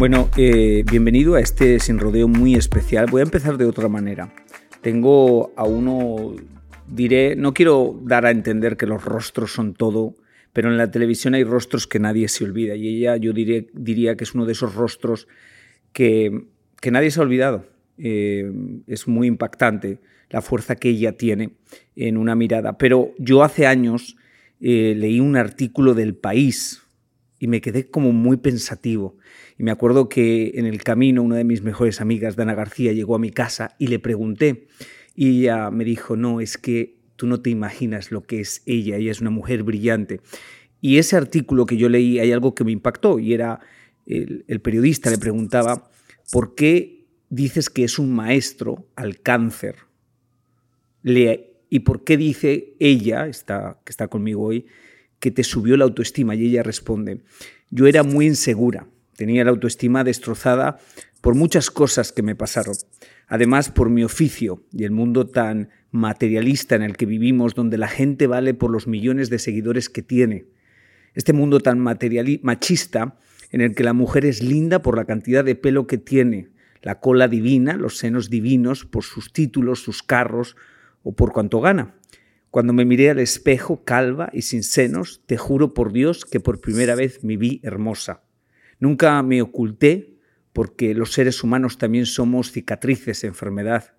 Bueno, eh, bienvenido a este sin rodeo muy especial. Voy a empezar de otra manera. Tengo a uno, diré, no quiero dar a entender que los rostros son todo, pero en la televisión hay rostros que nadie se olvida y ella yo diré, diría que es uno de esos rostros que, que nadie se ha olvidado. Eh, es muy impactante la fuerza que ella tiene en una mirada. Pero yo hace años eh, leí un artículo del país y me quedé como muy pensativo. Y me acuerdo que en el camino una de mis mejores amigas, Dana García, llegó a mi casa y le pregunté. Y ella me dijo, no, es que tú no te imaginas lo que es ella, ella es una mujer brillante. Y ese artículo que yo leí, hay algo que me impactó y era, el, periodista le preguntaba, ¿por qué dices que es un maestro al cáncer? Le, ¿Y por qué dice ella, está, que está conmigo hoy, que te subió la autoestima? Y ella responde, yo era muy insegura, tenía la autoestima destrozada por muchas cosas que me pasaron. Además, por mi oficio y el mundo tan materialista en el que vivimos, donde la gente vale por los millones de seguidores que tiene. Este mundo tan machista en el que la mujer es linda por la cantidad de pelo que tiene, la cola divina, los senos divinos, por sus títulos, sus carros o por cuanto gana. Cuando me miré al espejo, calva y sin senos, te juro por Dios que por primera vez me vi hermosa. Nunca me oculté porque los seres humanos también somos cicatrices, enfermedad.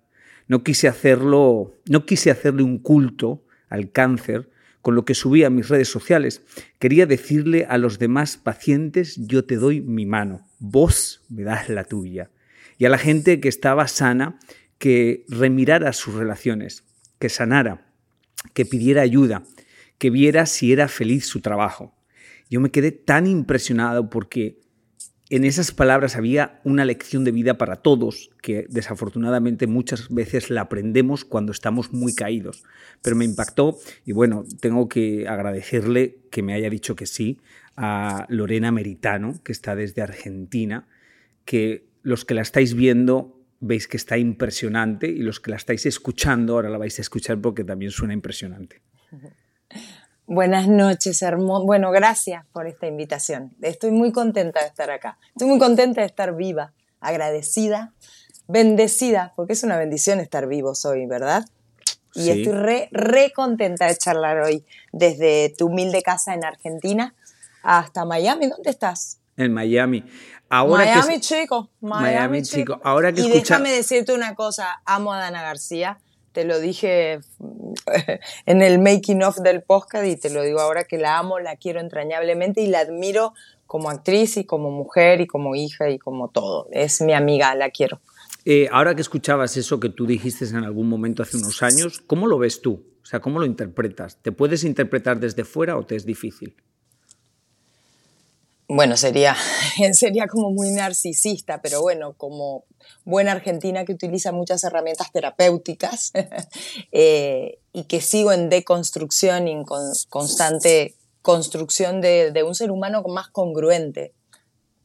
No quise hacerlo, no quise hacerle un culto al cáncer con lo que subí a mis redes sociales. Quería decirle a los demás pacientes, yo te doy mi mano, vos me das la tuya. Y a la gente que estaba sana, que remirara sus relaciones, que sanara, que pidiera ayuda, que viera si era feliz su trabajo. Yo me quedé tan impresionado porque en esas palabras había una lección de vida para todos que desafortunadamente muchas veces la aprendemos cuando estamos muy caídos. Pero me impactó y bueno, tengo que agradecerle que me haya dicho que sí a Lorena Meritano, que está desde Argentina, que los que la estáis viendo veis que está impresionante y los que la estáis escuchando ahora la vais a escuchar porque también suena impresionante. Buenas noches, hermoso. Bueno, gracias por esta invitación. Estoy muy contenta de estar acá. Estoy muy contenta de estar viva, agradecida, bendecida, porque es una bendición estar vivos hoy, ¿verdad? Y Sí. estoy re, re contenta de charlar hoy desde tu humilde casa en Argentina hasta Miami. ¿Dónde estás? En Miami. Ahora Miami, que chico. Miami, Miami, chico. Ahora que y escucha- déjame decirte una cosa. Amo a Dana García. Te lo dije en el making of del podcast y te lo digo ahora que la amo, la quiero entrañablemente y la admiro como actriz y como mujer y como hija y como todo. Es mi amiga, la quiero. Eh, ahora que escuchabas eso que tú dijiste en algún momento hace unos años, ¿cómo lo ves tú? O sea, ¿cómo lo interpretas? ¿Te puedes interpretar desde fuera o te es difícil? Bueno, sería, sería como muy narcisista, pero bueno, como buena argentina que utiliza muchas herramientas terapéuticas eh, y que sigo en deconstrucción y en con- constante construcción de, un ser humano más congruente,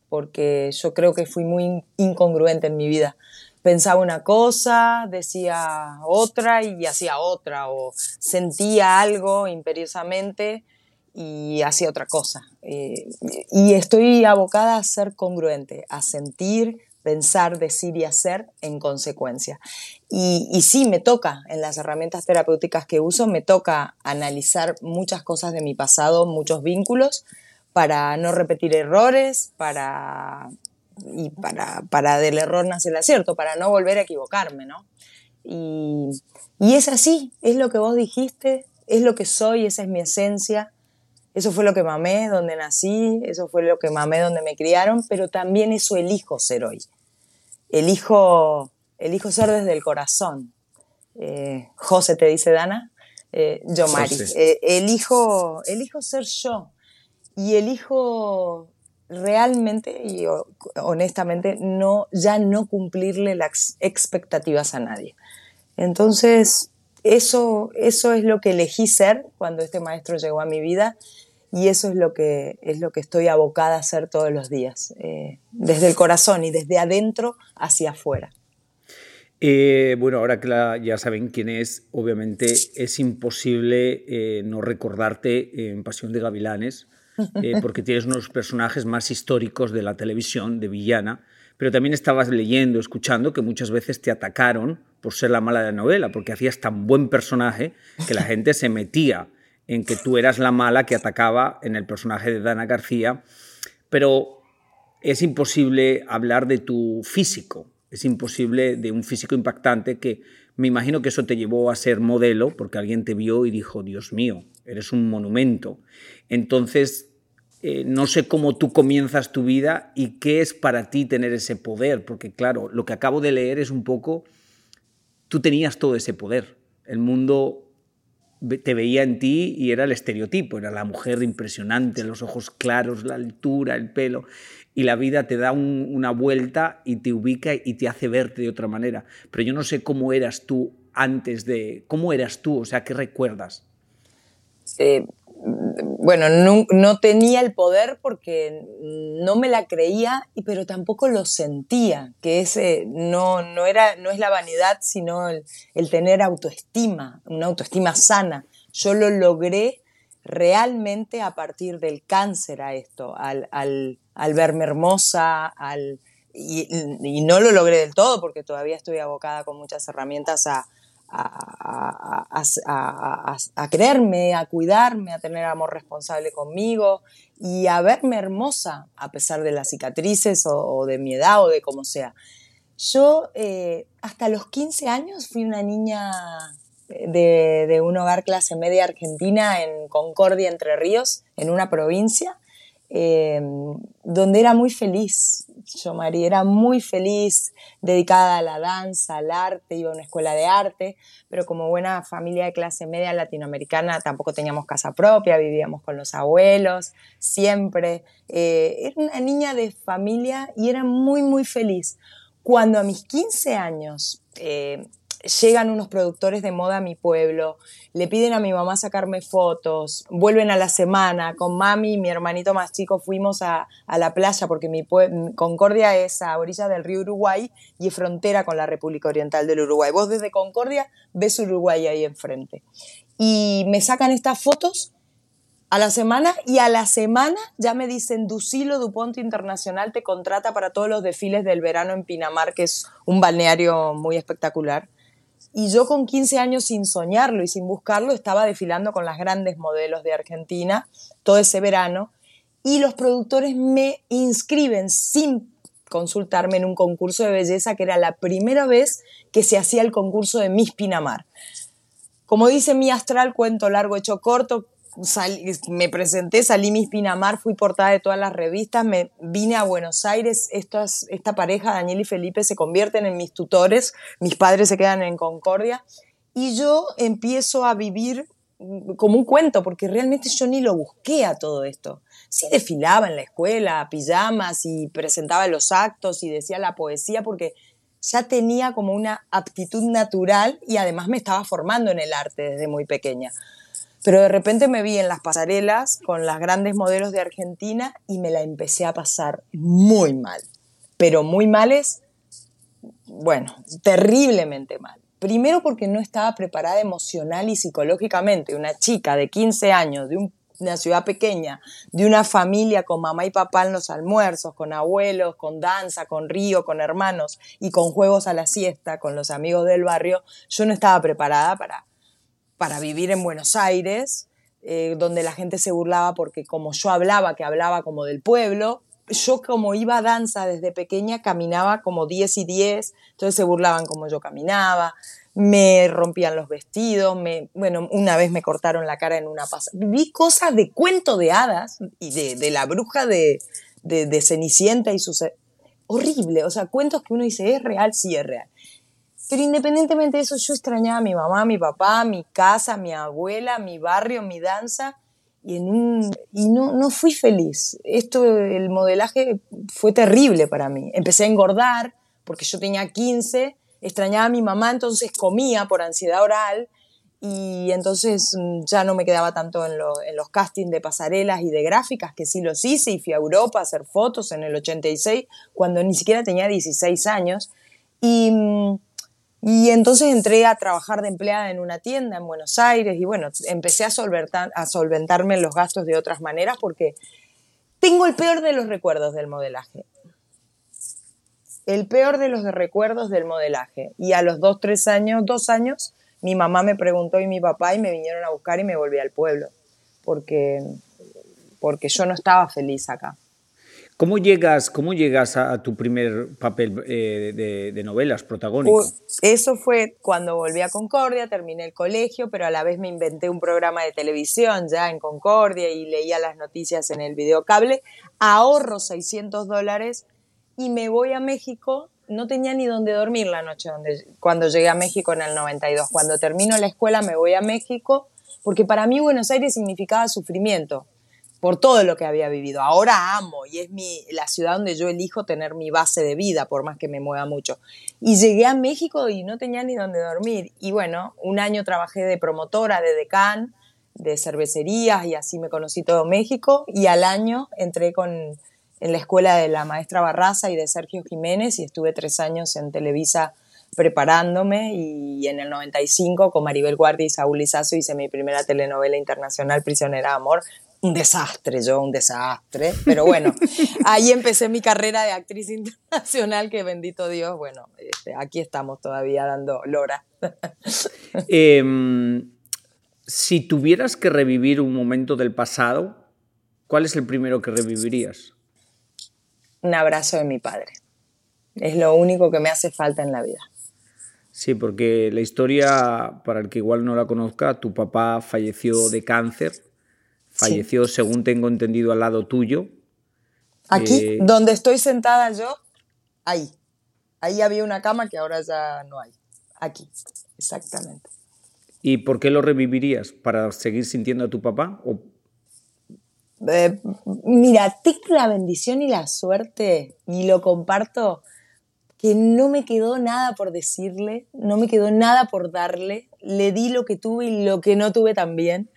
porque yo creo que fui muy in- incongruente en mi vida. Pensaba una cosa, decía otra y hacía otra, o sentía algo imperiosamente y hacía otra cosa. Eh, y estoy abocada a ser congruente, a sentir pensar, decir y hacer en consecuencia. Y, y, sí, me toca, en las herramientas terapéuticas que uso, me toca analizar muchas cosas de mi pasado, muchos vínculos, para no repetir errores, para, y para, para del error nace el acierto, para no volver a equivocarme, ¿no? Y, y es así, es lo que vos dijiste, es lo que soy, esa es mi esencia, eso fue lo que mamé donde nací, eso fue lo que mamé donde me criaron, pero también eso elijo ser hoy. Elijo, elijo ser desde el corazón. Eh, José te dice Dana, eh, yo Mari. Eh, elijo, elijo ser yo y elijo realmente y honestamente no, ya no cumplirle las expectativas a nadie. Entonces, eso, eso es lo que elegí ser cuando este maestro llegó a mi vida y eso es lo que, es lo que estoy abocada a hacer todos los días, eh, desde el corazón y desde adentro hacia afuera. Eh, bueno, ahora que ya saben quién es, obviamente es imposible eh, no recordarte en Pasión de Gavilanes, porque tienes unos personajes más históricos de la televisión, de villana, pero también estabas leyendo, escuchando que muchas veces te atacaron por ser la mala de la novela, porque hacías tan buen personaje que la gente se metía en que tú eras la mala que atacaba en el personaje de Dana García, pero es imposible hablar de tu físico, es imposible de un físico impactante que me imagino que eso te llevó a ser modelo porque alguien te vio y dijo, Dios mío, eres un monumento. Entonces, eh, no sé cómo tú comienzas tu vida y qué es para ti tener ese poder, porque claro, lo que acabo de leer es un poco, tú tenías todo ese poder. El mundo te veía en ti y era el estereotipo, era la mujer impresionante, los ojos claros, la altura, el pelo, y la vida te da una vuelta y te ubica y te hace verte de otra manera. Pero yo no sé cómo eras tú antes de... ¿Cómo eras tú? O sea, ¿qué recuerdas? Eh, bueno, no, tenía el poder porque no me la creía, pero tampoco lo sentía, que ese no, no, era, no es la vanidad, sino el, tener autoestima, una autoestima sana. Yo lo logré realmente a partir del cáncer a esto, al, verme hermosa, al, y, no lo logré del todo porque todavía estoy abocada con muchas herramientas a, a, a, creerme, a cuidarme, a tener amor responsable conmigo y a verme hermosa a pesar de las cicatrices o, de mi edad o de como sea. Yo eh, hasta los 15 años fui una niña de, de, un hogar clase media argentina en Concordia, Entre Ríos, en una provincia, eh, donde era muy feliz. Yo, María, era muy feliz, dedicada a la danza, al arte, iba a una escuela de arte, pero como buena familia de clase media latinoamericana tampoco teníamos casa propia, vivíamos con los abuelos, siempre. Eh, era una niña de familia y era muy, muy feliz. Cuando a mis 15 años eh, llegan unos productores de moda a mi pueblo, le piden a mi mamá sacarme fotos, vuelven a la semana, con mami y mi hermanito más chico fuimos a, la playa porque mi Concordia es a orilla del río Uruguay y es frontera con la República Oriental del Uruguay. Vos desde Concordia ves Uruguay ahí enfrente. Y me sacan estas fotos a la semana y a la semana ya me dicen Ducilo Duponte Internacional te contrata para todos los desfiles del verano en Pinamar, que es un balneario muy espectacular. Y yo con 15 años sin soñarlo y sin buscarlo estaba desfilando con las grandes modelos de Argentina todo ese verano y los productores me inscriben sin consultarme en un concurso de belleza que era la primera vez que se hacía el concurso de Miss Pinamar. Como dice mi astral, cuento largo hecho corto, me presenté, salí Miss Pinamar, fui portada de todas las revistas, me vine a Buenos Aires, esta pareja, Daniel y Felipe, se convierten en mis tutores, mis padres se quedan en Concordia, y yo empiezo a vivir como un cuento, porque realmente yo ni lo busqué a todo esto. Sí desfilaba en la escuela, pijamas, y presentaba los actos y decía la poesía, porque ya tenía como una aptitud natural y además me estaba formando en el arte desde muy pequeña. Pero de repente me vi en las pasarelas con las grandes modelos de Argentina y me la empecé a pasar muy mal. Pero muy mal es, bueno, terriblemente mal. Primero porque no estaba preparada emocional y psicológicamente. Una chica de 15 años, de un una ciudad pequeña, de una familia con mamá y papá en los almuerzos, con abuelos, con danza, con río, con hermanos y con juegos a la siesta, con los amigos del barrio, yo no estaba preparada para, para vivir en Buenos Aires, eh, donde la gente se burlaba porque como yo hablaba, que hablaba como del pueblo, yo como iba a danza desde pequeña caminaba como 10 y 10, entonces se burlaban como yo caminaba, me rompían los vestidos, me, bueno, una vez me cortaron la cara en una pasada. Vi cosas de cuento de hadas y de, la bruja de, Cenicienta y sus... Horrible, o sea, cuentos que uno dice, ¿es real? Sí, es real. Pero independientemente de eso, yo extrañaba a mi mamá, a mi papá, mi casa, mi abuela, mi barrio, mi danza y, en un, y no, no fui feliz. Esto, el modelaje fue terrible para mí. Empecé a engordar porque yo tenía 15, extrañaba a mi mamá, entonces comía por ansiedad oral y entonces mm, ya no me quedaba tanto en, lo, en, los castings de pasarelas y de gráficas, que sí los hice y fui a Europa a hacer fotos en el 86, cuando ni siquiera tenía 16 años. Y mm, y entonces entré a trabajar de empleada en una tienda en Buenos Aires y bueno, empecé a, solventar, a solventarme los gastos de otras maneras porque tengo el peor de los recuerdos del modelaje. El peor de los recuerdos del modelaje. Y a los dos, tres años, dos años, mi mamá me preguntó y mi papá y me vinieron a buscar y me volví al pueblo porque, porque yo no estaba feliz acá. ¿Cómo llegas, cómo llegas a, tu primer papel eh, de, novelas protagónico? Eso fue cuando volví a Concordia, terminé el colegio, pero a la vez me inventé un programa de televisión ya en Concordia y leía las noticias en el videocable. Ahorro 600 dólares y me voy a México. No tenía ni dónde dormir la noche donde, cuando llegué a México en el 92. Cuando termino la escuela me voy a México porque para mí Buenos Aires significaba sufrimiento por todo lo que había vivido. Ahora amo y es mi, la ciudad donde yo elijo tener mi base de vida, por más que me mueva mucho. Y llegué a México y no tenía ni dónde dormir. Y bueno, un año trabajé de promotora, de decán, de cervecerías y así me conocí todo México. Y al año entré con, en la escuela de la maestra Barraza y de Sergio Jiménez y estuve tres años en Televisa preparándome y en el 95 con Maribel Guardia y Saúl Lizazo hice mi primera telenovela internacional Prisionera de Amor un desastre, yo un desastre, pero bueno, ahí empecé mi carrera de actriz internacional, que bendito Dios, bueno, este, aquí estamos todavía dando lora. Em, si tuvieras que revivir un momento del pasado, ¿cuál es el primero que revivirías? Un abrazo de mi padre. Es lo único que me hace falta en la vida. Sí, porque la historia, para el que igual no la conozca, tu papá falleció de cáncer Falleció, según tengo entendido, al lado tuyo. Aquí, eh, donde estoy sentada yo, ahí. Ahí había una cama que ahora ya no hay. Aquí, exactamente. ¿Y por qué lo revivirías? ¿Para seguir sintiendo a tu papá? ¿O... Eh, mira, tengo la bendición y la suerte, y lo comparto, que no me quedó nada por decirle, no me quedó nada por darle. Le di lo que tuve y lo que no tuve también.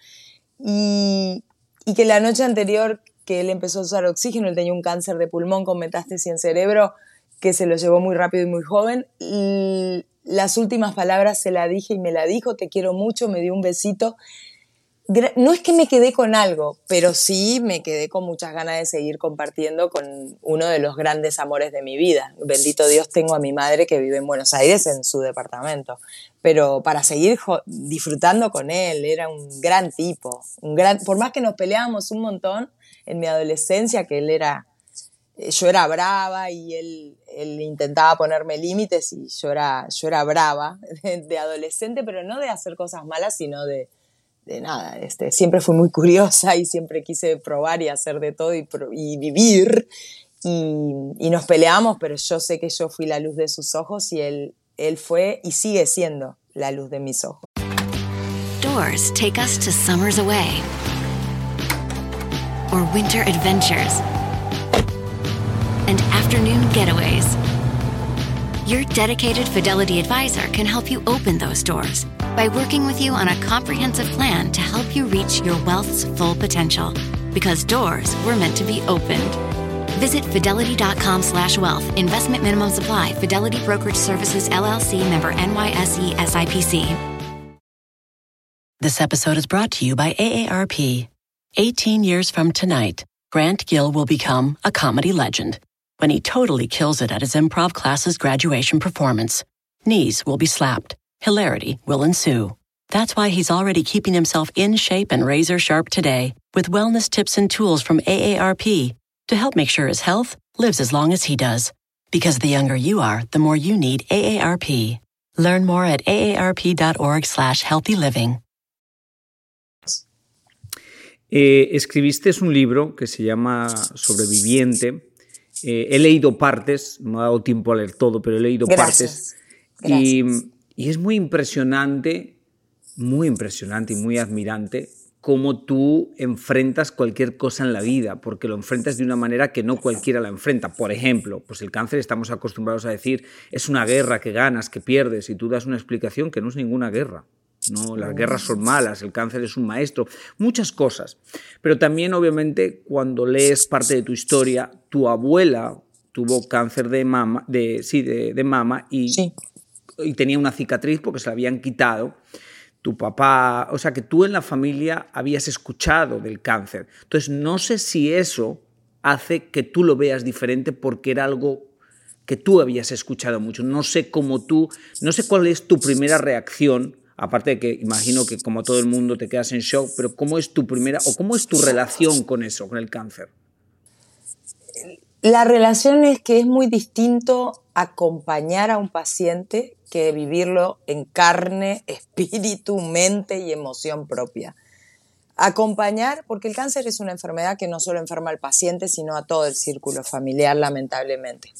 Y, y que la noche anterior que él empezó a usar oxígeno, él tenía un cáncer de pulmón con metástasis en cerebro que se lo llevó muy rápido y muy joven. Y las últimas palabras se la dije y me la dijo, te quiero mucho, me dio un besito. No es que me quedé con algo, pero sí me quedé con muchas ganas de seguir compartiendo con uno de los grandes amores de mi vida. Bendito Dios, tengo a mi madre que vive en Buenos Aires en su departamento pero para seguir disfrutando con él, era un gran tipo, un gran, por más que nos peleábamos un montón en mi adolescencia, que él era, eh, yo era brava y él, él intentaba ponerme límites y yo era, yo era brava de, adolescente, pero no de hacer cosas malas, sino de, de nada, este, siempre fui muy curiosa y siempre quise probar y hacer de todo y, y vivir. Y, y, nos peleamos, pero yo sé que yo fui la luz de sus ojos y él, él fue y sigue siendo la luz de mis ojos. Doors take us to summers away or winter adventures and afternoon getaways. Your dedicated Fidelity advisor can help you open those doors by working with you on a comprehensive plan to help you reach your wealth's full potential. Because doors were meant to be opened. Visit fidelity.com slash wealth. Investment minimum supply. Fidelity Brokerage Services, LLC, member NYSE SIPC. This episode is brought to you by AARP. 18 years from tonight, Grant Gill will become a comedy legend when he totally kills it at his improv class's graduation performance. Knees will be slapped. Hilarity will ensue. That's why he's already keeping himself in shape and razor sharp today with wellness tips and tools from AARP to help make sure his health lives as long as he does. Because the younger you are, the more you need AARP. Learn more at aarp.org slash healthy living. Eh, escribiste un libro que se llama Sobreviviente. Eh, he leído partes, no me ha dado tiempo a leer todo, pero he leído Gracias. partes. Y, y es muy impresionante, muy impresionante y muy admirante cómo tú enfrentas cualquier cosa en la vida, porque lo enfrentas de una manera que no cualquiera la enfrenta. Por ejemplo, pues el cáncer estamos acostumbrados a decir es una guerra que ganas, que pierdes, y tú das una explicación que no es ninguna guerra. No, las guerras son malas, el cáncer es un maestro, muchas cosas. Pero también, obviamente, cuando lees parte de tu historia, tu abuela tuvo cáncer de mama, de, sí, de, de mama y, Sí. y tenía una cicatriz porque se la habían quitado. Tu papá, o sea que tú en la familia habías escuchado del cáncer. Entonces, no sé si eso hace que tú lo veas diferente porque era algo que tú habías escuchado mucho. No sé cómo tú, no sé cuál es tu primera reacción, aparte de que imagino que como todo el mundo te quedas en shock, pero cómo es tu primera o cómo es tu relación con eso, con el cáncer. La relación es que es muy distinto acompañar a un paciente que vivirlo en carne, espíritu, mente y emoción propia. Acompañar, porque el cáncer es una enfermedad que no solo enferma al paciente, sino a todo el círculo familiar, lamentablemente.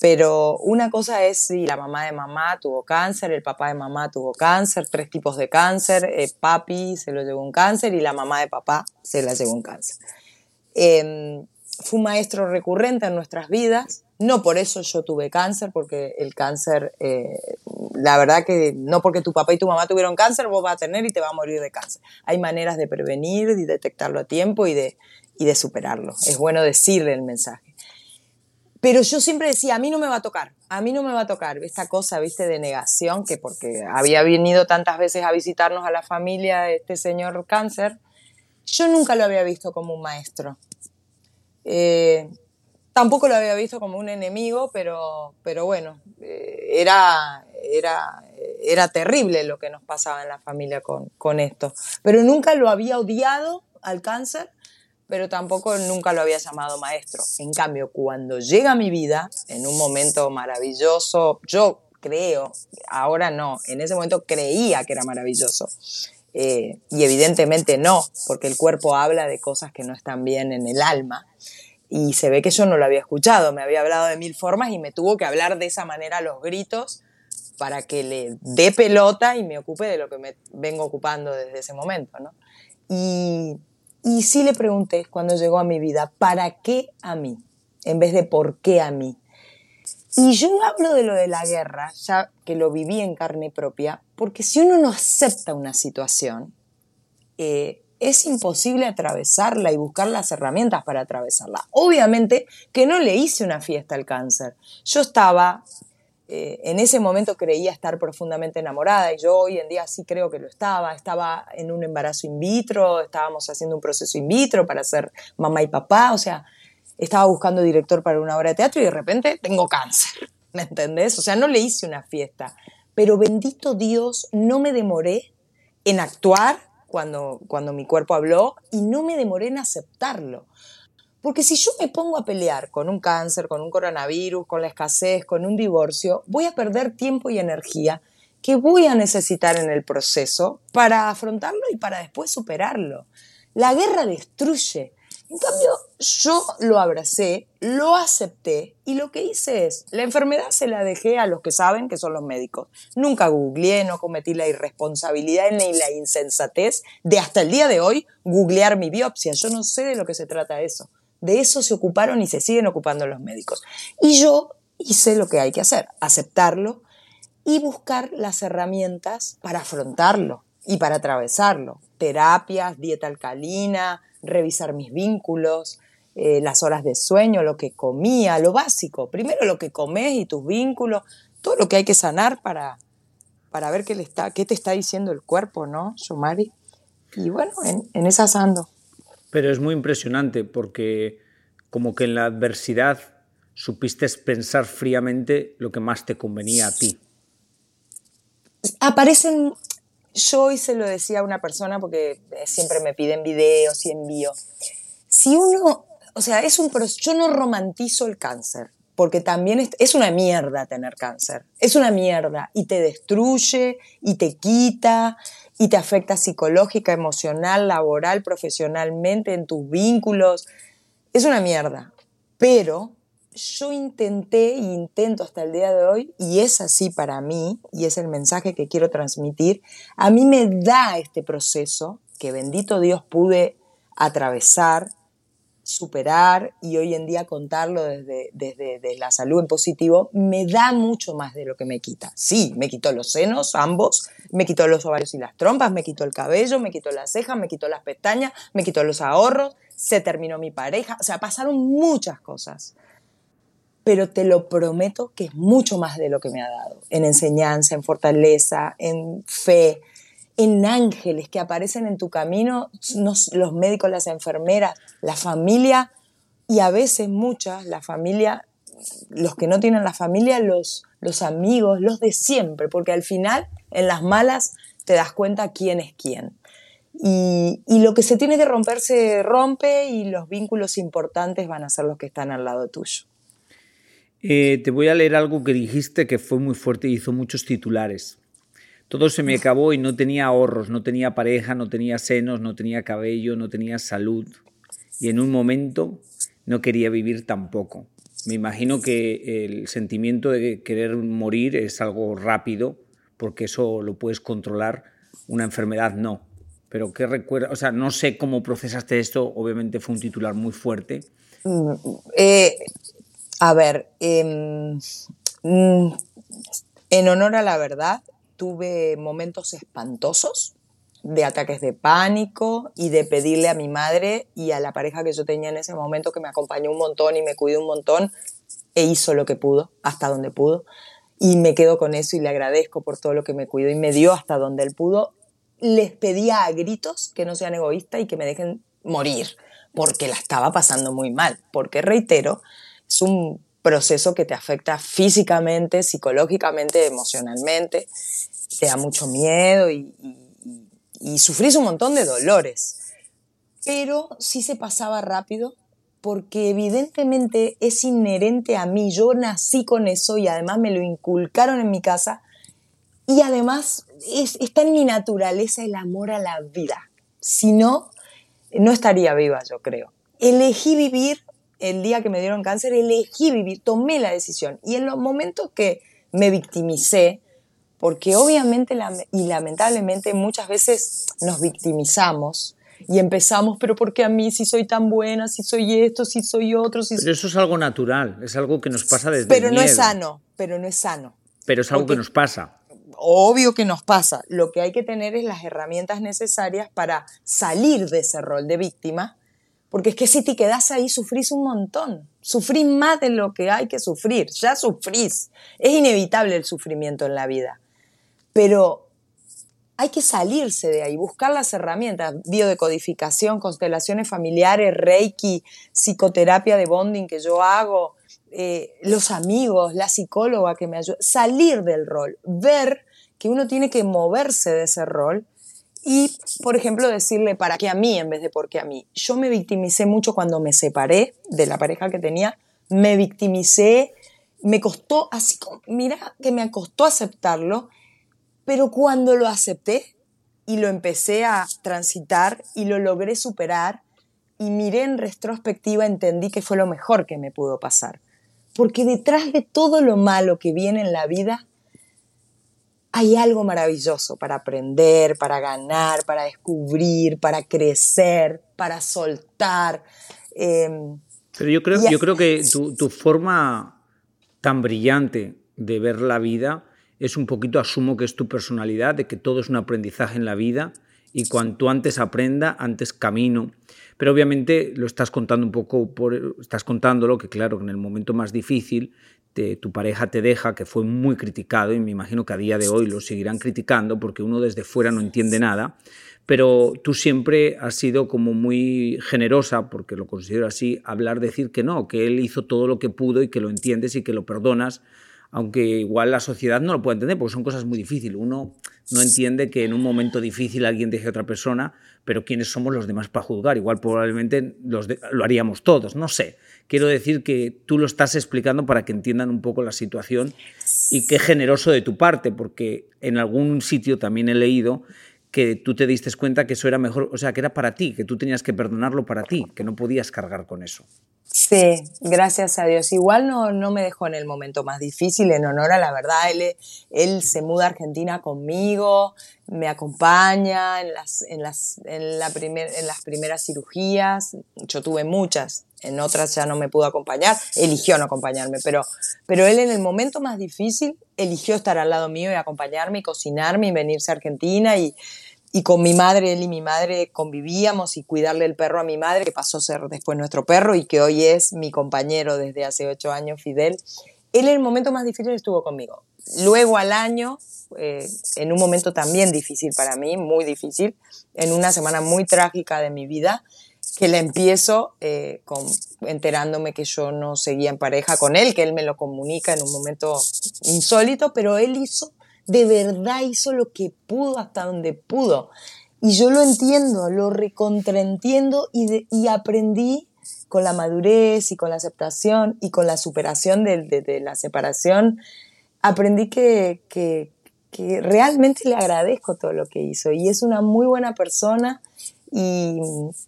Pero una cosa es si la mamá de mamá tuvo cáncer, el papá de mamá tuvo cáncer, tres tipos de cáncer, eh, papi se lo llevó un cáncer y la mamá de papá se la llevó un cáncer. Eh, fue un maestro recurrente en nuestras vidas. No por eso yo tuve cáncer, porque el cáncer, eh, la verdad que no porque tu papá y tu mamá tuvieron cáncer, vos vas a tener y te va a morir de cáncer. Hay maneras de prevenir y detectarlo a tiempo y de, y de superarlo. Es bueno decirle el mensaje. Pero yo siempre decía, a mí no me va a tocar, a mí no me va a tocar. Esta cosa, viste, de negación, que porque había venido tantas veces a visitarnos a la familia este señor cáncer, yo nunca lo había visto como un maestro. Eh, tampoco lo había visto como un enemigo, pero, pero bueno, eh, era, era, era terrible lo que nos pasaba en la familia con, con esto. Pero nunca lo había odiado al cáncer, pero tampoco nunca lo había llamado maestro. En cambio, cuando llega a mi vida, en un momento maravilloso, yo creo, ahora no, en ese momento creía que era maravilloso. Eh, y evidentemente no, porque el cuerpo habla de cosas que no están bien en el alma. Y se ve que yo no lo había escuchado, me había hablado de mil formas y me tuvo que hablar de esa manera a los gritos para que le dé pelota y me ocupe de lo que me vengo ocupando desde ese momento. ¿no? Y, y sí le pregunté cuando llegó a mi vida, ¿para qué a mí? En vez de ¿por qué a mí? Y yo hablo de lo de la guerra, ya que lo viví en carne propia, porque si uno no acepta una situación, eh, es imposible atravesarla y buscar las herramientas para atravesarla. Obviamente que no le hice una fiesta al cáncer. Yo estaba, eh, en ese momento creía estar profundamente enamorada y yo hoy en día sí creo que lo estaba. Estaba en un embarazo in vitro, estábamos haciendo un proceso in vitro para ser mamá y papá, o sea, estaba buscando director para una obra de teatro y de repente tengo cáncer, ¿me entendés? O sea, no le hice una fiesta, pero bendito Dios, no me demoré en actuar cuando, cuando mi cuerpo habló y no me demoré en aceptarlo. Porque si yo me pongo a pelear con un cáncer, con un coronavirus, con la escasez, con un divorcio, voy a perder tiempo y energía que voy a necesitar en el proceso para afrontarlo y para después superarlo. La guerra destruye. En cambio, yo lo abracé, lo acepté y lo que hice es, la enfermedad se la dejé a los que saben que son los médicos. Nunca googleé, no cometí la irresponsabilidad ni la insensatez de hasta el día de hoy googlear mi biopsia. Yo no sé de lo que se trata eso. De eso se ocuparon y se siguen ocupando los médicos. Y yo hice lo que hay que hacer, aceptarlo y buscar las herramientas para afrontarlo y para atravesarlo. Terapias, dieta alcalina, revisar mis vínculos, eh, las horas de sueño, lo que comía, lo básico. Primero lo que comes y tus vínculos, todo lo que hay que sanar para, para ver qué, le está, qué te está diciendo el cuerpo, ¿no, Yomari? Y bueno, en, en esas ando. Pero es muy impresionante porque como que en la adversidad supiste pensar fríamente lo que más te convenía a ti. Aparecen, yo hoy se lo decía a una persona porque siempre me piden videos y envío. Si uno, o sea, es un yo no romantizo el cáncer, porque también es, es, una mierda tener cáncer. Es una mierda y te destruye y te quita y te afecta psicológica, emocional, laboral, profesionalmente, en tus vínculos. Es una mierda. Pero yo intenté e intento hasta el día de hoy, y es así para mí, y es el mensaje que quiero transmitir, a mí me da este proceso que bendito Dios pude atravesar, superar y hoy en día contarlo desde, desde, la salud en positivo, me da mucho más de lo que me quita. Sí, me quitó los senos, ambos, me quitó los ovarios y las trompas, me quitó el cabello, me quitó las cejas, me quitó las pestañas, me quitó los ahorros, se terminó mi pareja, o sea, pasaron muchas cosas. Pero te lo prometo que es mucho más de lo que me ha dado, en enseñanza, en fortaleza, en fe, en ángeles que aparecen en tu camino, los médicos, las enfermeras, la familia y a veces muchas, la familia, los que no tienen la familia, los, los amigos, los de siempre, porque al final en las malas te das cuenta quién es quién. Y, lo que se tiene que romper se rompe y los vínculos importantes van a ser los que están al lado tuyo. Eh, te voy a leer algo que dijiste que fue muy fuerte y hizo muchos titulares. Todo se me acabó y no tenía ahorros, no tenía pareja, no tenía senos, no tenía cabello, no tenía salud. Y en un momento no quería vivir tampoco. Me imagino que el sentimiento de querer morir es algo rápido, porque eso lo puedes controlar, una enfermedad no. Pero qué recuerda, o sea, no sé cómo procesaste esto, obviamente fue un titular muy fuerte. Mm, eh, a ver, em, mm, en honor a la verdad, tuve momentos espantosos de ataques de pánico y de pedirle a mi madre y a la pareja que yo tenía en ese momento que me acompañó un montón y me cuidó un montón e hizo lo que pudo, hasta donde pudo. Y me quedo con eso y le agradezco por todo lo que me cuidó y me dio hasta donde él pudo. Les pedía a gritos que no sean egoístas y que me dejen morir, porque la estaba pasando muy mal. Porque reitero, es un proceso que te afecta físicamente, psicológicamente, emocionalmente, te da mucho miedo y, sufrís un montón de dolores. Pero sí se pasaba rápido porque evidentemente es inherente a mí, yo nací con eso y además me lo inculcaron en mi casa y además está en mi naturaleza el amor a la vida. Si no, no estaría viva, yo creo. Elegí vivir el día que me dieron cáncer, elegí vivir, tomé la decisión. Y en los momentos que me victimicé, porque obviamente y lamentablemente muchas veces nos victimizamos y empezamos, pero porque a mí si soy tan buena, si soy esto, si soy otro, si Pero eso es algo natural, es algo que nos pasa desde Pero no es sano, pero no es sano. Pero es algo que nos pasa. Obvio que nos pasa. Lo que hay que tener es las herramientas necesarias para salir de ese rol de víctima porque es que si te quedas ahí, sufrís un montón. Sufrís más de lo que hay que sufrir. Ya sufrís. Es inevitable el sufrimiento en la vida. Pero hay que salirse de ahí, buscar las herramientas, biodecodificación, constelaciones familiares, reiki, psicoterapia de bonding que yo hago, eh, los amigos, la psicóloga que me ayuda, salir del rol, ver que uno tiene que moverse de ese rol y, por ejemplo, decirle para qué a mí en vez de por qué a mí. Yo me victimicé mucho cuando me separé de la pareja que tenía, me victimicé, me costó, así como, mira que me costó aceptarlo, pero cuando lo acepté y lo empecé a transitar y lo logré superar y miré en retrospectiva, entendí que fue lo mejor que me pudo pasar. Porque detrás de todo lo malo que viene en la vida, hay algo maravilloso para aprender, para ganar, para descubrir, para crecer, para soltar. Em, Pero yo creo, yo creo que tu, forma tan brillante de ver la vida es un poquito, asumo que es tu personalidad, de que todo es un aprendizaje en la vida Y cuanto antes aprenda, antes camino. Pero obviamente lo estás contando un poco, por, estás contándolo, que claro, en el momento más difícil tu pareja te deja, que fue muy criticado y me imagino que a día de hoy lo seguirán criticando porque uno desde fuera no entiende nada, pero tú siempre has sido como muy generosa, porque lo considero así, hablar, decir que no, que él hizo todo lo que pudo y que lo entiendes y que lo perdonas, aunque igual la sociedad no lo puede entender, porque son cosas muy difíciles. Uno no entiende que en un momento difícil alguien deje a otra persona, pero ¿quiénes somos los demás para juzgar? Igual probablemente lo haríamos todos, no sé. Quiero decir que tú lo estás explicando para que entiendan un poco la situación y qué generoso de tu parte, porque en algún sitio también he leído que tú te diste cuenta que eso era mejor, o sea, que era para ti, que tú tenías que perdonarlo para ti, que no podías cargar con eso. Sí, gracias a Dios. Igual no, no me dejó en el momento más difícil, en honor a la verdad. Él, él se muda a Argentina conmigo, me acompaña en las, en, las, en, la primer, en las primeras cirugías. Yo tuve muchas, en otras ya no me pudo acompañar, eligió no acompañarme, pero, pero él en el momento más difícil eligió estar al lado mío y acompañarme y cocinarme y venirse a Argentina y, y con mi madre, él y mi madre convivíamos y cuidarle el perro a mi madre, que pasó a ser después nuestro perro y que hoy es mi compañero desde hace ocho años, Fidel. Él en el momento más difícil estuvo conmigo. Luego al año, eh, en un momento también difícil para mí, muy difícil, en una semana muy trágica de mi vida, que le empiezo eh, con, enterándome que yo no seguía en pareja con él, que él me lo comunica en un momento insólito, pero él hizo de verdad hizo lo que pudo hasta donde pudo. Y yo lo entiendo, lo recontraentiendo y, y aprendí con la madurez y con la aceptación y con la superación de, la separación, aprendí que, que, que, realmente le agradezco todo lo que hizo y es una muy buena persona. Y,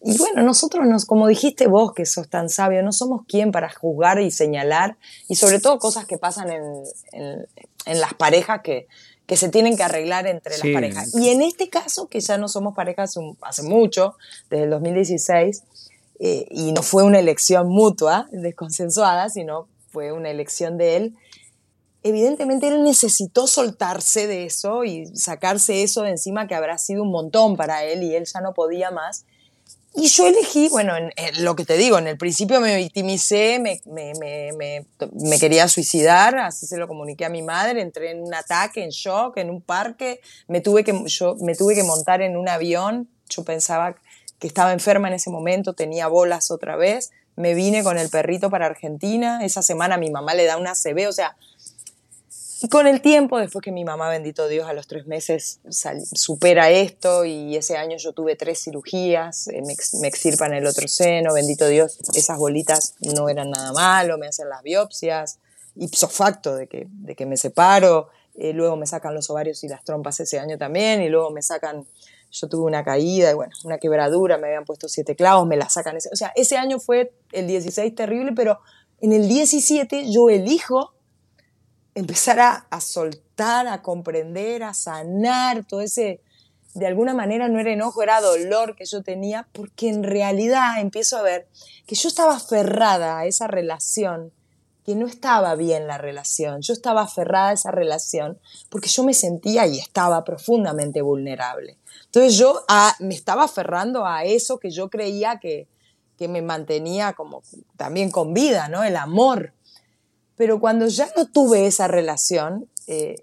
y, bueno, nosotros, nos, como dijiste vos, que sos tan sabio, no somos quien para juzgar y señalar, y sobre todo cosas que pasan en, en, en las parejas que, que se tienen que arreglar entre las parejas. Y en este caso, que ya no somos parejas hace mucho, desde el 2016, eh, y no fue una elección mutua, desconsensuada, sino fue una elección de él, evidentemente él necesitó soltarse de eso y sacarse eso de encima que habrá sido un montón para él y él ya no podía más. Y yo elegí, bueno, en, lo que te digo, en el principio me victimicé, me, me, me, me, quería suicidar, así se lo comuniqué a mi madre, entré en un ataque, en shock, en un parque, me tuve que, yo, me tuve que montar en un avión, yo pensaba que estaba enferma en ese momento, tenía bolas otra vez, me vine con el perrito para Argentina, esa semana mi mamá le da una CB, o sea, y con el tiempo, después que mi mamá, bendito Dios, a los tres meses supera esto y ese año yo tuve tres cirugías, eh, me, me, extirpan el otro seno, bendito Dios, esas bolitas no eran nada malo, me hacen las biopsias, ipso facto de que, de que me separo, eh, luego me sacan los ovarios y las trompas ese año también y luego me sacan, yo tuve una caída y bueno, una quebradura, me habían puesto siete clavos, me la sacan, ese, o sea, ese año fue el 16 terrible, pero en el 17 yo elijo empezar a, soltar, a comprender, a sanar todo ese, de alguna manera no era enojo, era dolor que yo tenía, porque en realidad empiezo a ver que yo estaba aferrada a esa relación, que no estaba bien la relación, yo estaba aferrada a esa relación porque yo me sentía y estaba profundamente vulnerable. Entonces yo me estaba aferrando a eso que yo creía que, que me mantenía como también con vida, ¿no? El amor. Pero cuando ya no tuve esa relación, eh,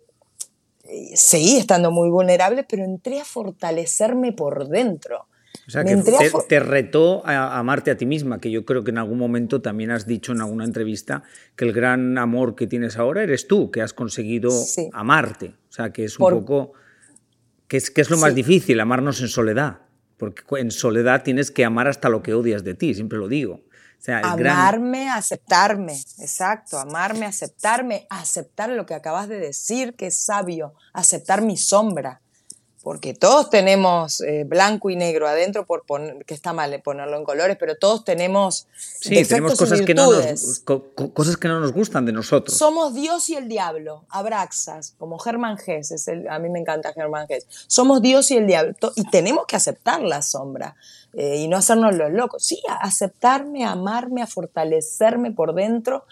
eh, seguí estando muy vulnerable, pero entré a fortalecerme por dentro. O sea, que te, retó a amarte a ti misma, que yo creo que en algún momento también has dicho en alguna entrevista que el gran amor que tienes ahora eres tú, que has conseguido amarte. O sea, que es un poco... Que es, que es lo más difícil, amarnos en soledad. Porque en soledad tienes que amar hasta lo que odias de ti, siempre lo digo amarme, aceptarme, exacto, amarme, aceptarme, aceptar lo que acabas de decir, que es sabio, aceptar mi sombra, porque todos tenemos eh, blanco y negro adentro, por que está mal ponerlo en colores, pero todos tenemos sí, tenemos cosas que, no nos, cosas que no nos gustan de nosotros. Somos Dios y el diablo, abraxas, como Germán Gess, a mí me encanta Germán Gess. Somos Dios y el diablo, y tenemos que aceptar la sombra eh, y no hacernos los locos. Sí, a aceptarme, a amarme, a fortalecerme por dentro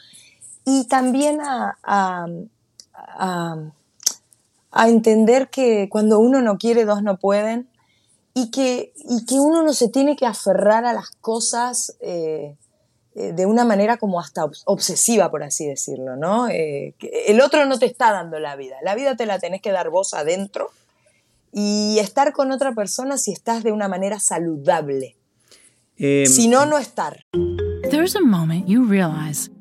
y también a, a a entender que cuando uno no quiere, dos no pueden y que, y que uno no se tiene que aferrar a las cosas eh, eh, de una manera como hasta obsesiva, por así decirlo, ¿no? Eh, el otro no te está dando la vida, la vida te la tenés que dar vos adentro y estar con otra persona si estás de una manera saludable. Eh, si no, no estar. There's a moment you realize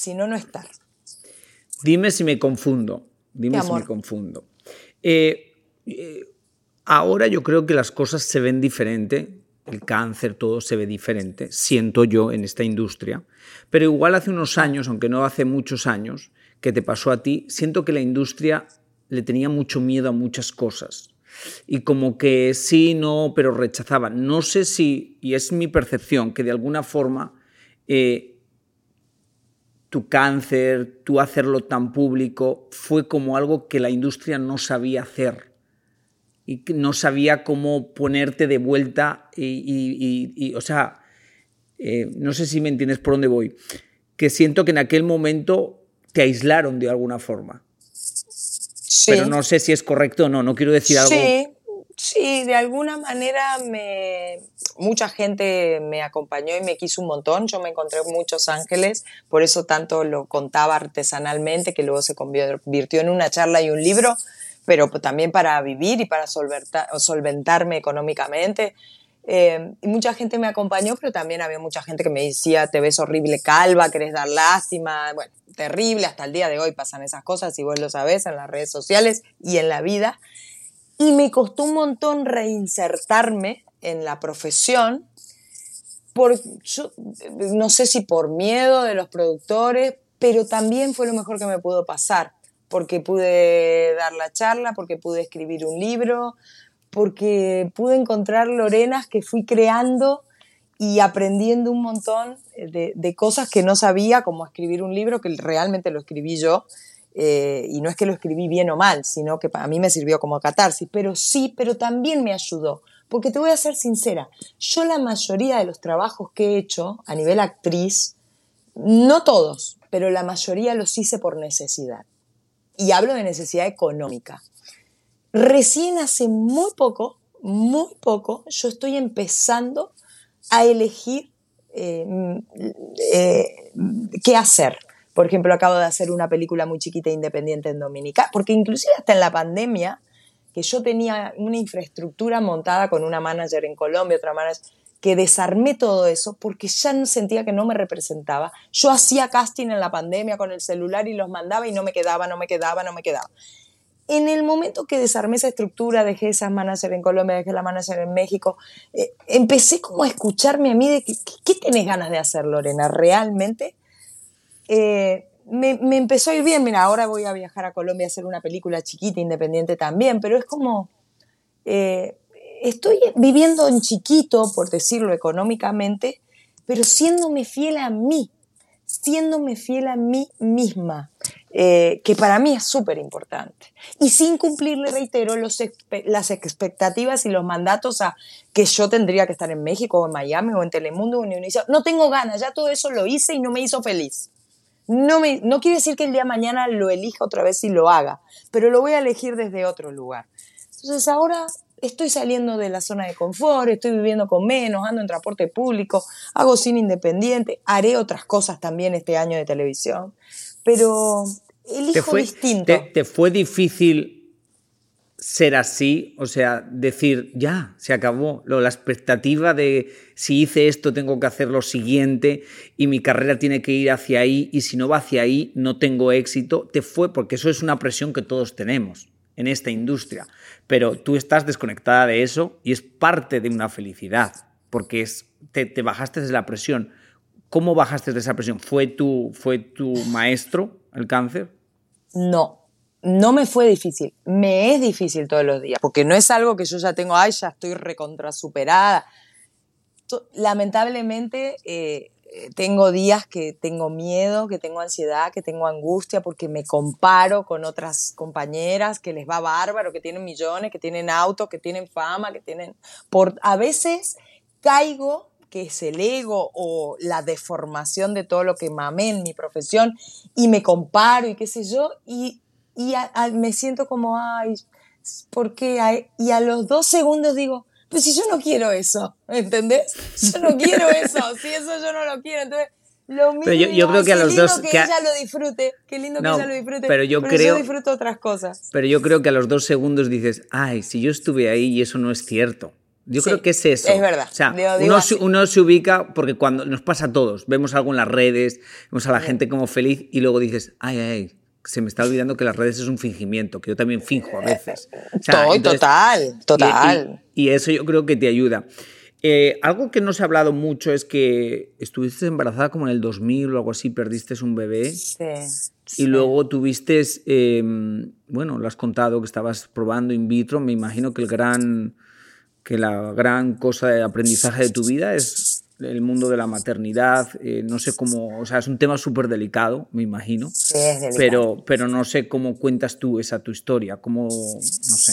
Si no, no estar. Dime si me confundo. Dime si me confundo. Eh, eh, ahora yo creo que las cosas se ven diferente, el cáncer, todo se ve diferente, siento yo en esta industria, pero igual hace unos años, aunque no hace muchos años, que te pasó a ti, siento que la industria le tenía mucho miedo a muchas cosas. Y como que sí, no, pero rechazaba. No sé si, y es mi percepción, que de alguna forma eh, tu cáncer, tu hacerlo tan público, fue como algo que la industria no sabía hacer y no sabía cómo ponerte de vuelta y, o sea, eh, no sé si me entiendes por dónde voy, que siento que en aquel momento te aislaron de alguna forma. Pero no sé si es correcto o no, no quiero decir algo. Sí, sí, de alguna manera me, mucha gente me acompañó y me quiso un montón. Yo me encontré muchos ángeles, por eso tanto lo contaba artesanalmente, que luego se convirtió en una charla y un libro, pero también para vivir y para solventarme económicamente. Eh, y mucha gente me acompañó, pero también había mucha gente que me decía, te ves horrible calva, querés dar lástima. Bueno, terrible, hasta el día de hoy pasan esas cosas, y vos lo sabés, en las redes sociales y en la vida. Y me costó un montón reinsertarme en la profesión, por, no sé si por miedo de los productores, pero también fue lo mejor que me pudo pasar, porque pude dar la charla, porque pude escribir un libro, porque pude encontrar Lorenas que fui creando y aprendiendo un montón de, de, cosas que no sabía, como escribir un libro, que realmente lo escribí yo, eh, y no es que lo escribí bien o mal, sino que a mí me sirvió como catarsis, pero sí, pero también me ayudó, porque te voy a ser sincera, yo la mayoría de los trabajos que he hecho a nivel actriz, no todos, pero la mayoría los hice por necesidad. Y hablo de necesidad económica. Recién hace muy poco, muy poco, yo estoy empezando a elegir eh, mm, eh, qué hacer. Por ejemplo, acabo de hacer una película muy chiquita e independiente en Dominica, porque inclusive hasta en la pandemia que yo tenía una infraestructura montada con una manager en Colombia, otra manager, que desarmé todo eso porque ya sentía que no me representaba. Yo hacía casting en la pandemia con el celular y los mandaba y no me quedaba, no me quedaba, no me quedaba. En el momento que desarmé esa estructura, dejé esa manager en Colombia, dejé la manager en México, eh, empecé como a escucharme a mí de qué, qué tenés ganas de hacer, Lorena, realmente. Eh, me, empezó a ir bien. Mira, ahora voy a viajar a Colombia a hacer una película chiquita, independiente también, pero es como. Eh, estoy viviendo en chiquito, por decirlo económicamente, pero siéndome fiel a mí, siéndome fiel a mí misma, eh, que para mí es súper importante. Y sin cumplirle, reitero, los, las expectativas y los mandatos a que yo tendría que estar en México o en Miami o en Telemundo o en Univision. No tengo ganas, ya todo eso lo hice y no me hizo feliz. No, me, no quiere decir que el día de mañana lo elija otra vez y lo haga, pero lo voy a elegir desde otro lugar. Entonces ahora estoy saliendo de la zona de confort, estoy viviendo con menos, ando en transporte público, hago cine independiente, haré otras cosas también este año de televisión, pero elijo fue, distinto. Te, fue difícil ser así, o sea, decir, ya, se acabó, la expectativa de si hice esto tengo que hacer lo siguiente y mi carrera tiene que ir hacia ahí y si no va hacia ahí no tengo éxito, te fue porque eso es una presión que todos tenemos en esta industria, pero tú estás desconectada de eso y es parte de una felicidad, porque es, te, te bajaste de la presión. ¿Cómo bajaste de esa presión? ¿Fue tu, fue tu maestro el cáncer? No, no me fue difícil, me es difícil todos los días, porque no es algo que yo ya tengo, ay, ya estoy recontra superada. Lamentablemente eh, tengo días que tengo miedo, que tengo ansiedad, que tengo angustia, porque me comparo con otras compañeras que les va bárbaro, que tienen millones, que tienen autos, que tienen fama, que tienen... Por, a veces caigo que es el ego o la deformación de todo lo que mamé en mi profesión y me comparo y qué sé yo, y y me siento como, ay, ¿por qué? Y a los dos segundos digo, pues si yo no quiero eso, ¿entendés? Yo no quiero eso, si eso yo no lo quiero, entonces... Lo mismo, pero yo, creo que a los lindo dos que, ella lo disfrute, qué lindo que ella lo disfrute, pero yo pero creo yo disfruto otras cosas. Pero yo creo que a los dos segundos dices, ay, si yo estuve ahí y eso no es cierto. Yo Sí, creo que es eso. es verdad. O sea, Digo- digo uno, se, uno se ubica porque cuando nos pasa a todos, vemos algo en las redes, vemos a la gente como feliz y luego dices, ay, ay, se me está olvidando que las redes es un fingimiento, que yo también finjo a veces. O sea, Todo, entonces- total, total. Y, y eso yo creo que te ayuda. Eh, algo que no se ha hablado mucho es que estuviste embarazada como en el 2000 o algo así, perdiste un bebé. Sí, Y luego tuviste, eh, bueno, lo has contado que estabas probando in vitro. Me imagino que el gran, que la gran cosa de aprendizaje de tu vida es el mundo de la maternidad. eh, no sé cómo, o sea, es un tema súper delicado, me imagino. Sí, es delicado. Pero, pero no sé cómo cuentas tú esa tu historia, cómo, no sé.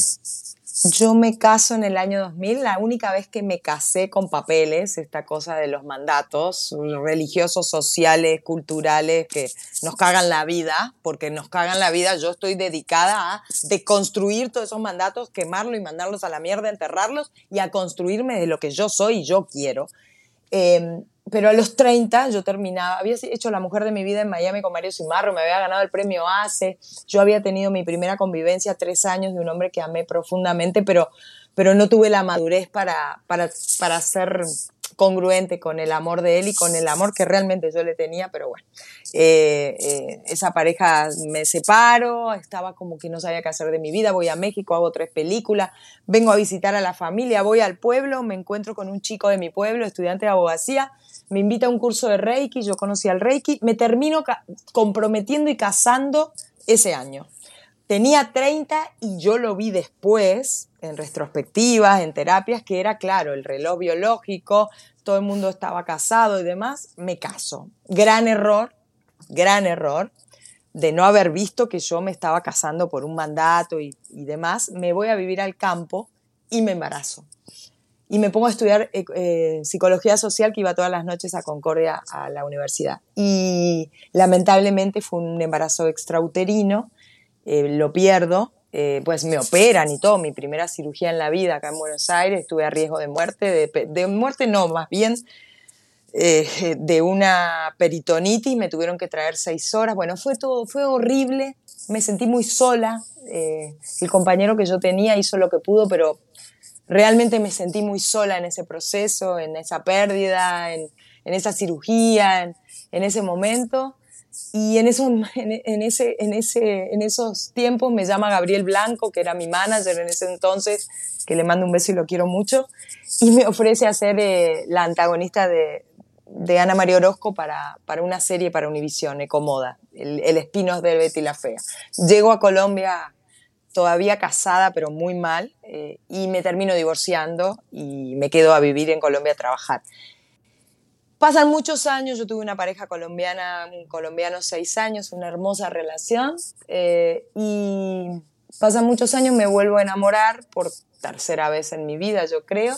Yo me caso en el año 2000, la única vez que me casé con papeles, esta cosa de los mandatos religiosos, sociales, culturales, que nos cagan la vida, porque nos cagan la vida, yo estoy dedicada a deconstruir todos esos mandatos, quemarlos y mandarlos a la mierda, enterrarlos y a construirme de lo que yo soy y yo quiero. Eh, pero a los 30 yo terminaba, había hecho La Mujer de mi Vida en Miami con Mario Cimarro, me había ganado el premio ACE, yo había tenido mi primera convivencia, tres años, de un hombre que amé profundamente, pero, pero no tuve la madurez para, para, para ser congruente con el amor de él y con el amor que realmente yo le tenía, pero bueno, eh, eh, esa pareja me separo, estaba como que no sabía qué hacer de mi vida, voy a México, hago tres películas, vengo a visitar a la familia, voy al pueblo, me encuentro con un chico de mi pueblo, estudiante de abogacía, me invita a un curso de Reiki, yo conocí al Reiki, me termino comprometiendo y casando ese año. Tenía 30 y yo lo vi después, en retrospectivas, en terapias, que era claro, el reloj biológico, todo el mundo estaba casado y demás, me caso. Gran error, gran error de no haber visto que yo me estaba casando por un mandato y, demás, me voy a vivir al campo y me embarazo. Y me pongo a estudiar eh, eh, psicología social que iba todas las noches a Concordia a la universidad. Y lamentablemente fue un embarazo extrauterino, eh, lo pierdo, eh, pues me operan y todo, mi primera cirugía en la vida acá en Buenos Aires, estuve a riesgo de muerte, de, muerte no, más bien eh, de una peritonitis, me tuvieron que traer seis horas, bueno, fue todo, fue horrible, me sentí muy sola, el compañero que yo tenía hizo lo que pudo, pero realmente me sentí muy sola en ese proceso, en esa pérdida, en, esa cirugía, en ese momento. Y en, eso, en, en ese, en, ese, en esos tiempos me llama Gabriel Blanco, que era mi manager en ese entonces, que le mando un beso y lo quiero mucho, y me ofrece hacer eh, la antagonista de, de Ana María Orozco para, para una serie para Univisión, Ecomoda, el, el Espinos de Betty la Fea. Llego a Colombia todavía casada, pero muy mal, eh, y me termino divorciando y me quedo a vivir en Colombia a trabajar. Pasan muchos años, yo tuve una pareja colombiana, un colombiano seis años, una hermosa relación, eh, y pasan muchos años, me vuelvo a enamorar por tercera vez en mi vida, yo creo,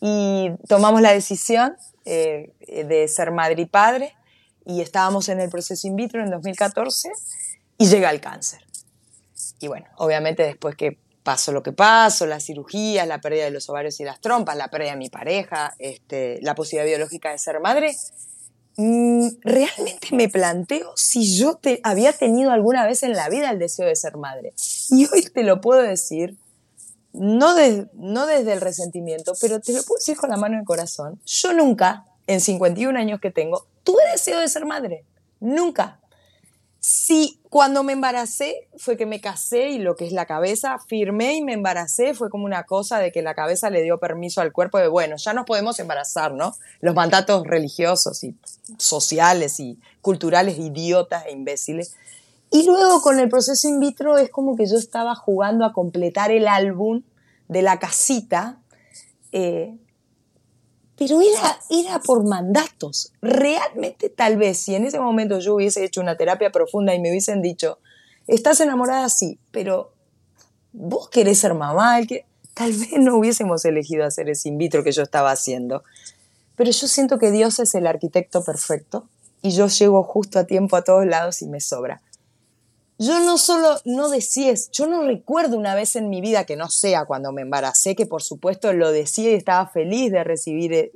y tomamos la decisión eh, de ser madre y padre, y estábamos en el proceso in vitro en 2014, y llega el cáncer. Y bueno, obviamente después que pasó lo que pasó, las cirugías, la pérdida de los ovarios y las trompas, la pérdida de mi pareja, este, la posibilidad biológica de ser madre, mm, realmente me planteo si yo te, había tenido alguna vez en la vida el deseo de ser madre. Y hoy te lo puedo decir no, no desde el resentimiento, pero te lo puedo decir con la mano en el corazón. Yo nunca, en 51 años que tengo, tuve deseo de ser madre. Nunca. Sí, cuando me embaracé fue que me casé y lo que es la cabeza, firmé y me embaracé, fue como una cosa de que la cabeza le dio permiso al cuerpo de, bueno, ya nos podemos embarazar, ¿no? Los mandatos religiosos y sociales y culturales idiotas e imbéciles. Y luego con el proceso in vitro es como que yo estaba jugando a completar el álbum de la casita, eh, pero era, era por mandatos. Realmente tal vez si en ese momento yo hubiese hecho una terapia profunda y me hubiesen dicho, estás enamorada, sí, pero vos querés ser mamá, que tal vez no hubiésemos elegido hacer ese in vitro que yo estaba haciendo. Pero yo siento que Dios es el arquitecto perfecto y yo llego justo a tiempo a todos lados y me sobra. Yo no solo no yo no recuerdo una vez en mi vida que no sea cuando me embaracé, que por supuesto lo decía y estaba feliz de recibir eh,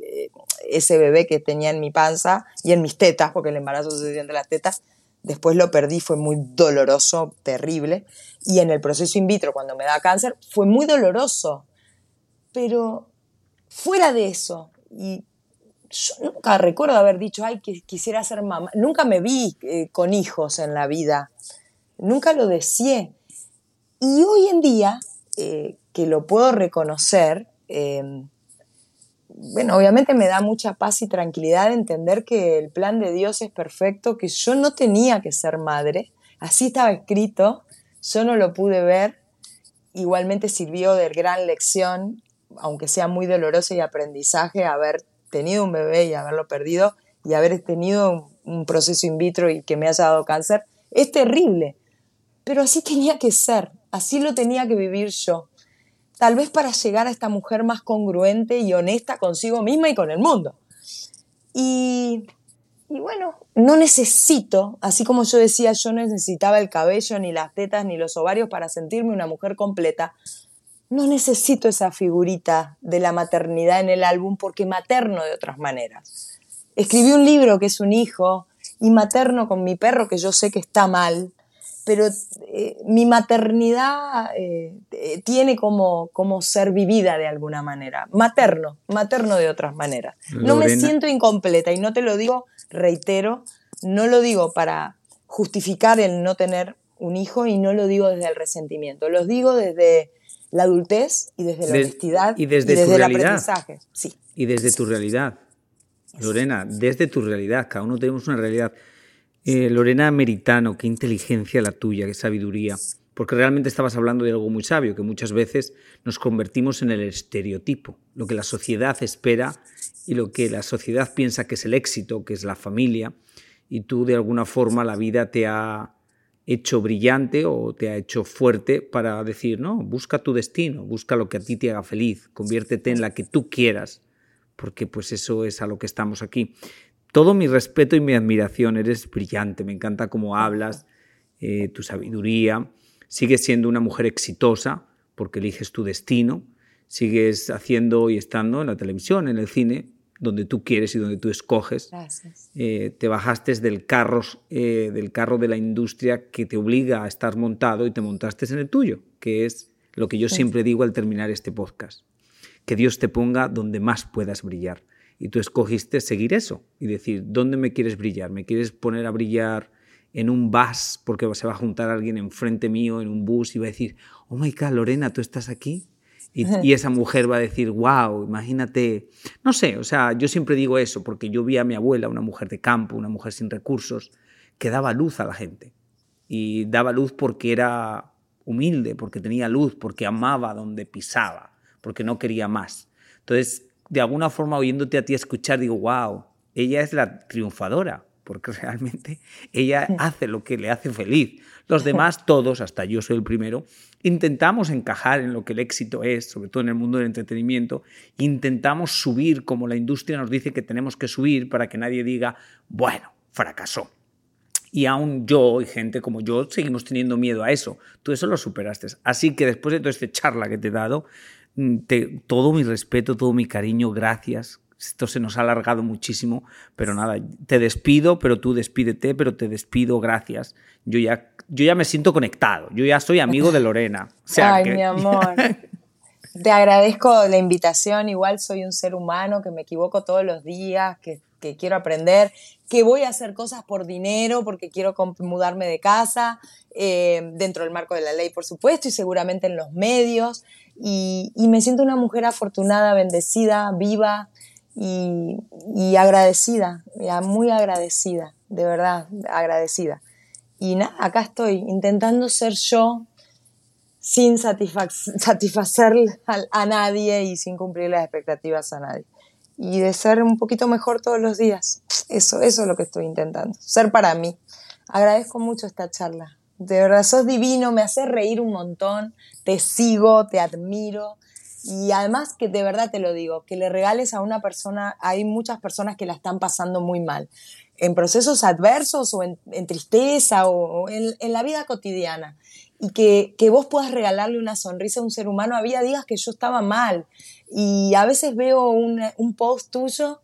ese bebé que tenía en mi panza y en mis tetas, porque el embarazo sucedió entre las tetas. Después lo perdí, fue muy doloroso, terrible. Y en el proceso in vitro, cuando me da cáncer, fue muy doloroso. Pero fuera de eso, y yo nunca recuerdo haber dicho, ay, que quisiera ser mamá. Nunca me vi eh, con hijos en la vida nunca lo deseé. Y hoy en día, eh, que lo puedo reconocer, em, bueno, obviamente me da mucha paz y tranquilidad entender que el plan de Dios es perfecto, que yo no tenía que ser madre, así estaba escrito, yo no lo pude ver, igualmente sirvió de gran lección, aunque sea muy doloroso y aprendizaje, haber tenido un bebé y haberlo perdido y haber tenido un proceso in vitro y que me haya dado cáncer, es terrible, pero así tenía que ser, así lo tenía que vivir yo. Tal vez para llegar a esta mujer más congruente y honesta consigo misma y con el mundo. Y, bueno, no necesito, así como yo decía, yo no necesitaba el cabello, ni las tetas, ni los ovarios para sentirme una mujer completa. No necesito esa figurita de la maternidad en el álbum porque materno de otras maneras. Escribí un libro que es un hijo y materno con mi perro que yo sé que está mal, pero eh, mi maternidad eh, tiene como, como ser vivida de alguna manera. Materno, materno de otras maneras. No me siento incompleta y no te lo digo, reitero, no lo digo para justificar el no tener un hijo y no lo digo desde el resentimiento, lo digo desde la adultez y desde la honestidad y desde, tu el realidad. aprendizaje. Sí. Y desde tu realidad. Lorena, desde tu realidad, cada uno tenemos una realidad. Eh, Lorena Meritano, qué inteligencia la tuya, qué sabiduría. Porque realmente estabas hablando de algo muy sabio, que muchas veces nos convertimos en el estereotipo, lo que la sociedad espera y lo que la sociedad piensa que es el éxito, que es la familia, y tú de alguna forma la vida te ha hecho brillante o te ha hecho fuerte para decir, no, busca tu destino, busca lo que a ti te haga feliz, conviértete en la que tú quieras, porque pues eso es a lo que estamos aquí todo mi respeto y mi admiración. Eres brillante, me encanta cómo hablas, eh, tu sabiduría. Sigues siendo una mujer exitosa porque eliges tu destino. Sigues haciendo y estando en la televisión, en el cine, donde tú quieres y donde tú escoges. Gracias. Eh, te bajaste del carro, eh, del carro de la industria que te obliga a estar montado y te montaste en el tuyo, que es lo que yo siempre digo al terminar este podcast. Que Dios te ponga donde más puedas brillar y tú escogiste seguir eso y decir, ¿dónde me quieres brillar? ¿Me quieres poner a brillar en un bus porque se va a juntar alguien enfrente mío en un bus y va a decir, oh my God, Lorena, ¿tú estás aquí? Y, esa mujer va a decir, wow, imagínate, no sé, o sea, yo siempre digo eso porque yo vi a mi abuela, una mujer de campo, una mujer sin recursos, que daba luz a la gente. Y daba luz porque era humilde, porque tenía luz, porque amaba donde pisaba, porque no quería más. Entonces, de alguna forma oyéndote a ti escuchar, digo, wow, ella es la triunfadora, porque realmente ella hace lo que le hace feliz. Los demás, todos, hasta yo soy el primero, intentamos encajar en lo que el éxito es, sobre todo en el mundo del entretenimiento, intentamos subir como la industria nos dice que tenemos que subir para que nadie diga, bueno, fracasó. Y aún yo y gente como yo seguimos teniendo miedo a eso. Tú eso lo superaste. Así que después de toda esta charla que te he dado, Mm, todo mi respeto, todo mi cariño, gracias. Esto se nos ha alargado muchísimo, pero nada, te despido, pero tú despídete, pero te despido, gracias. Yo ya, yo ya me siento conectado, yo ya soy amigo de Lorena. Ay, mi amor. Te agradezco la invitación, igual soy un ser humano que me equivoco todos los días, que, que quiero aprender, que voy a hacer cosas por dinero, porque quiero mudarme de casa, eh, dentro del marco de la ley, por supuesto, y seguramente en los medios. Y, me siento una mujer afortunada, bendecida, viva y, y agradecida, muy agradecida, de verdad, agradecida. Y nada, acá estoy intentando ser yo sin satisfacer a, nadie y sin cumplir las expectativas a nadie. Y de ser un poquito mejor todos los días. Eso, eso es lo que estoy intentando. Ser para mí. Agradezco mucho esta charla. De verdad, sos divino, me haces reír un montón, te sigo, te admiro. Y además que de verdad te lo digo, que le regales a una persona, hay muchas personas que la están pasando muy mal, en procesos adversos o en, tristeza o, en, en, la vida cotidiana y que, que, vos puedas regalarle una sonrisa a un ser humano. Había días que yo estaba mal y a veces veo un, un post tuyo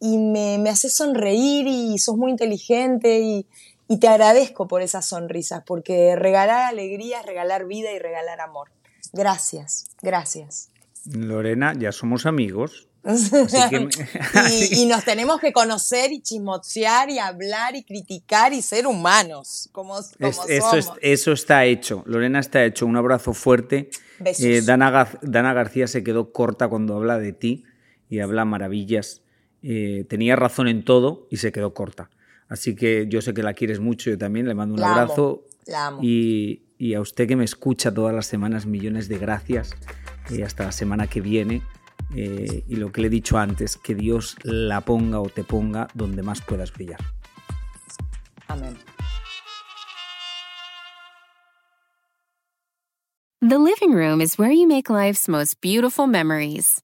y me, me hace sonreír y sos muy inteligente y, y, te agradezco por esas sonrisas, porque regalar alegría es regalar vida y regalar amor. Gracias, gracias. Lorena, ya somos amigos. y, nos tenemos que conocer y chismosear y hablar y criticar y ser humanos como, eso, eso, está hecho. Lorena está hecho. Un abrazo fuerte. Eh, Dana, Dana, García se quedó corta cuando habla de ti y habla maravillas. Eh, tenía razón en todo y se quedó corta. Así que yo sé que la quieres mucho, yo también le mando un abrazo. Y, y a usted que me escucha todas las semanas, millones de gracias. Y hasta la semana que viene. Eh, y lo que le he dicho antes, que Dios la ponga o te ponga donde más puedas brillar. Amén. The living room is where you make life's most beautiful memories.